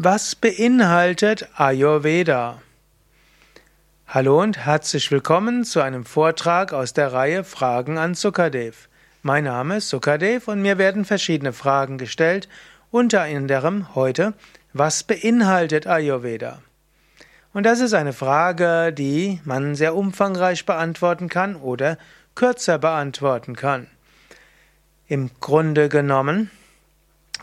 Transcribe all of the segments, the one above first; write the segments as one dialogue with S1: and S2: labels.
S1: Was beinhaltet Ayurveda? Hallo und herzlich willkommen zu einem Vortrag aus der Reihe Fragen an Sukadev. Mein Name ist Sukadev und mir werden verschiedene Fragen gestellt, unter anderem heute, was beinhaltet Ayurveda? Und das ist eine Frage, die man sehr umfangreich beantworten kann oder kürzer beantworten kann. Im Grunde genommen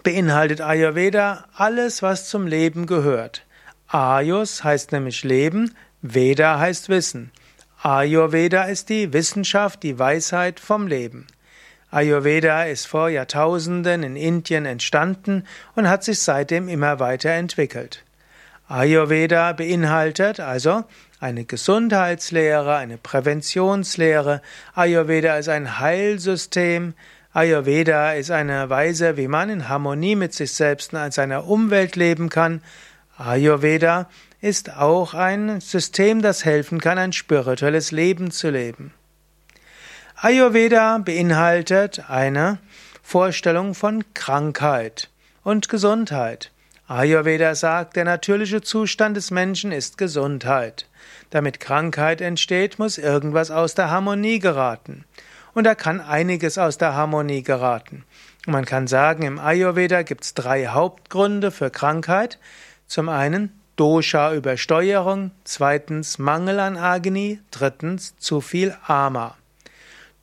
S1: beinhaltet Ayurveda alles, was zum Leben gehört. Ayus heißt nämlich Leben, Veda heißt Wissen. Ayurveda ist die Wissenschaft, die Weisheit vom Leben. Ayurveda ist vor Jahrtausenden in Indien entstanden und hat sich seitdem immer weiterentwickelt. Ayurveda beinhaltet also eine Gesundheitslehre, eine Präventionslehre. Ayurveda ist ein Heilsystem. Ayurveda ist eine Weise, wie man in Harmonie mit sich selbst und seiner Umwelt leben kann. Ayurveda ist auch ein System, das helfen kann, ein spirituelles Leben zu leben. Ayurveda beinhaltet eine Vorstellung von Krankheit und Gesundheit. Ayurveda sagt, der natürliche Zustand des Menschen ist Gesundheit. Damit Krankheit entsteht, muss irgendwas aus der Harmonie geraten. Und da kann einiges aus der Harmonie geraten. man kann sagen, im Ayurveda gibt es drei Hauptgründe für Krankheit. Zum einen Dosha-Übersteuerung, zweitens Mangel an Agni, drittens zu viel Ama.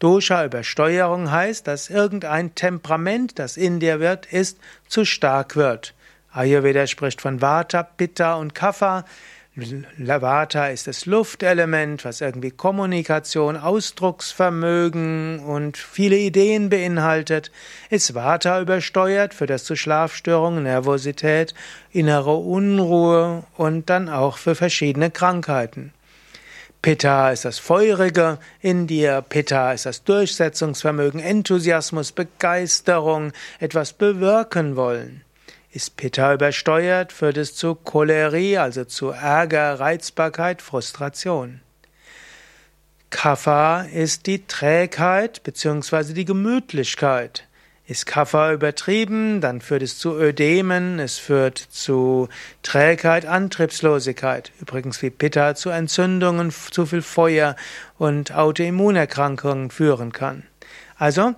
S1: Dosha-Übersteuerung heißt, dass irgendein Temperament, das in dir wird, ist, zu stark wird. Ayurveda spricht von Vata, Pitta und Kapha. Vata ist das Luftelement, was irgendwie Kommunikation, Ausdrucksvermögen und viele Ideen beinhaltet. Ist Vata übersteuert, führt das zu Schlafstörungen, Nervosität, innere Unruhe und dann auch für verschiedene Krankheiten. Pitta ist das Feurige in dir, Pitta ist das Durchsetzungsvermögen, Enthusiasmus, Begeisterung, etwas bewirken wollen. Ist Pitta übersteuert, führt es zu Cholerie, also zu Ärger, Reizbarkeit, Frustration. Kapha ist die Trägheit bzw. die Gemütlichkeit. Ist Kapha übertrieben, dann führt es zu Ödemen, es führt zu Trägheit, Antriebslosigkeit. Übrigens wie Pitta zu Entzündungen, zu viel Feuer und Autoimmunerkrankungen führen kann. Also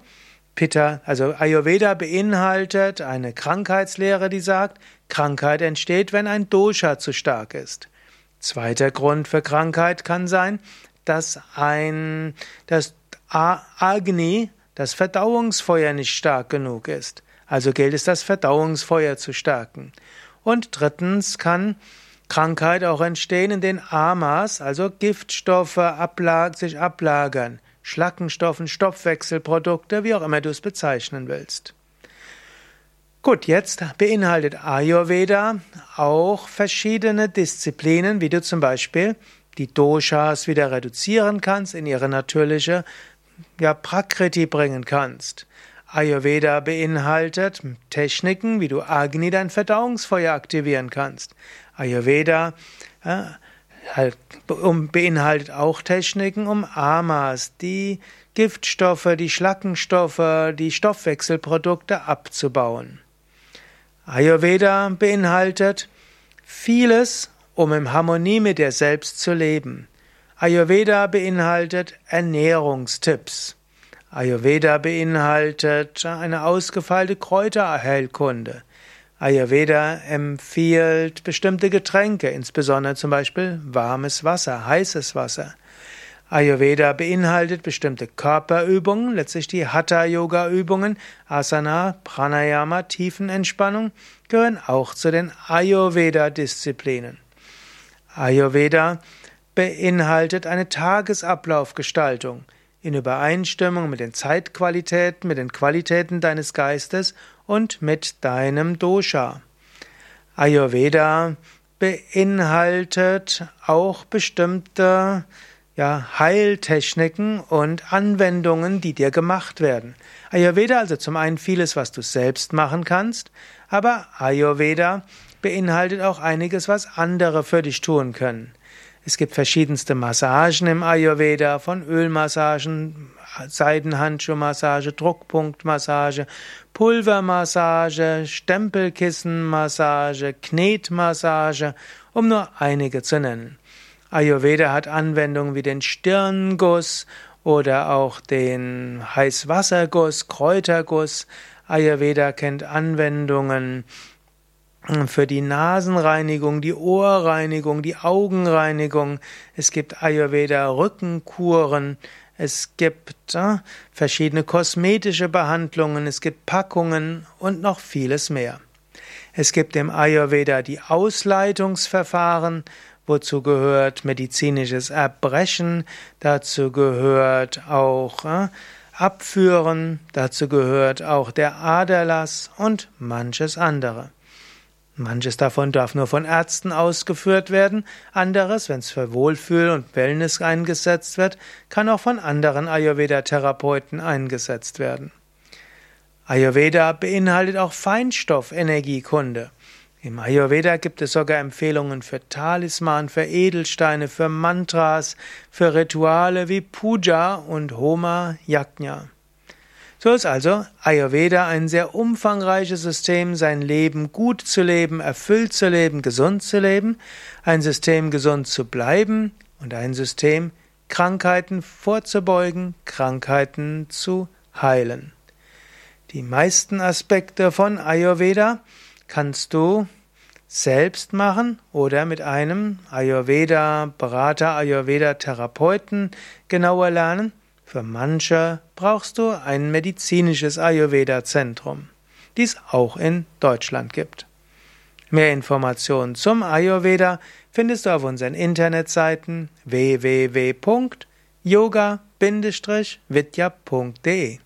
S1: Pitta, also Ayurveda beinhaltet eine Krankheitslehre, die sagt, Krankheit entsteht, wenn ein Dosha zu stark ist. Zweiter Grund für Krankheit kann sein, dass ein, das Agni, das Verdauungsfeuer nicht stark genug ist. Also gilt es, das Verdauungsfeuer zu stärken. Und drittens kann Krankheit auch entstehen, in den Amas, also Giftstoffe ablag, sich ablagern. Schlackenstoffen, Stoffwechselprodukte, wie auch immer du es bezeichnen willst. Gut, jetzt beinhaltet Ayurveda auch verschiedene Disziplinen, wie du zum Beispiel die Doshas wieder reduzieren kannst, in ihre natürliche ja, Prakriti bringen kannst. Ayurveda beinhaltet Techniken, wie du Agni, dein Verdauungsfeuer, aktivieren kannst. Ayurveda ja, halt, beinhaltet auch Techniken, um Amas, die Giftstoffe, die Schlackenstoffe, die Stoffwechselprodukte abzubauen. Ayurveda beinhaltet vieles, um in Harmonie mit dir selbst zu leben. Ayurveda beinhaltet Ernährungstipps. Ayurveda beinhaltet eine ausgefeilte Kräuterheilkunde. Ayurveda empfiehlt bestimmte Getränke, insbesondere zum Beispiel warmes Wasser, heißes Wasser. Ayurveda beinhaltet bestimmte Körperübungen, letztlich die Hatha-Yoga-Übungen, Asana, Pranayama, Tiefenentspannung, gehören auch zu den Ayurveda-Disziplinen. Ayurveda beinhaltet eine Tagesablaufgestaltung in Übereinstimmung mit den Zeitqualitäten, mit den Qualitäten deines Geistes und mit deinem Dosha. Ayurveda beinhaltet auch bestimmte ja, Heiltechniken und Anwendungen, die dir gemacht werden. Ayurveda also zum einen vieles, was du selbst machen kannst, aber Ayurveda beinhaltet auch einiges, was andere für dich tun können. Es gibt verschiedenste Massagen im Ayurveda, von Ölmassagen, Seidenhandschuhmassage, Druckpunktmassage, Pulvermassage, Stempelkissenmassage, Knetmassage, um nur einige zu nennen. Ayurveda hat Anwendungen wie den Stirnguss oder auch den Heißwasserguss, Kräuterguss. Ayurveda kennt Anwendungen für die Nasenreinigung, die Ohrreinigung, die Augenreinigung. Es gibt Ayurveda Rückenkuren. Es gibt äh, verschiedene kosmetische Behandlungen. Es gibt Packungen und noch vieles mehr. Es gibt im Ayurveda die Ausleitungsverfahren, wozu gehört medizinisches Erbrechen, dazu gehört auch äh, Abführen, dazu gehört auch der Aderlass und manches andere. Manches davon darf nur von Ärzten ausgeführt werden, anderes, wenn es für Wohlfühl und Wellness eingesetzt wird, kann auch von anderen Ayurveda-Therapeuten eingesetzt werden. Ayurveda beinhaltet auch Feinstoffenergiekunde. Im Ayurveda gibt es sogar Empfehlungen für Talisman, für Edelsteine, für Mantras, für Rituale wie Puja und Homa Yajna. So ist also Ayurveda ein sehr umfangreiches System, sein Leben gut zu leben, erfüllt zu leben, gesund zu leben, ein System gesund zu bleiben und ein System Krankheiten vorzubeugen, Krankheiten zu heilen. Die meisten Aspekte von Ayurveda kannst du selbst machen oder mit einem Ayurveda-Berater, Ayurveda-Therapeuten genauer lernen. Für manche brauchst du ein medizinisches Ayurveda-Zentrum, dies auch in Deutschland gibt. Mehr Informationen zum Ayurveda findest du auf unseren Internetseiten www.yoga-vidya.de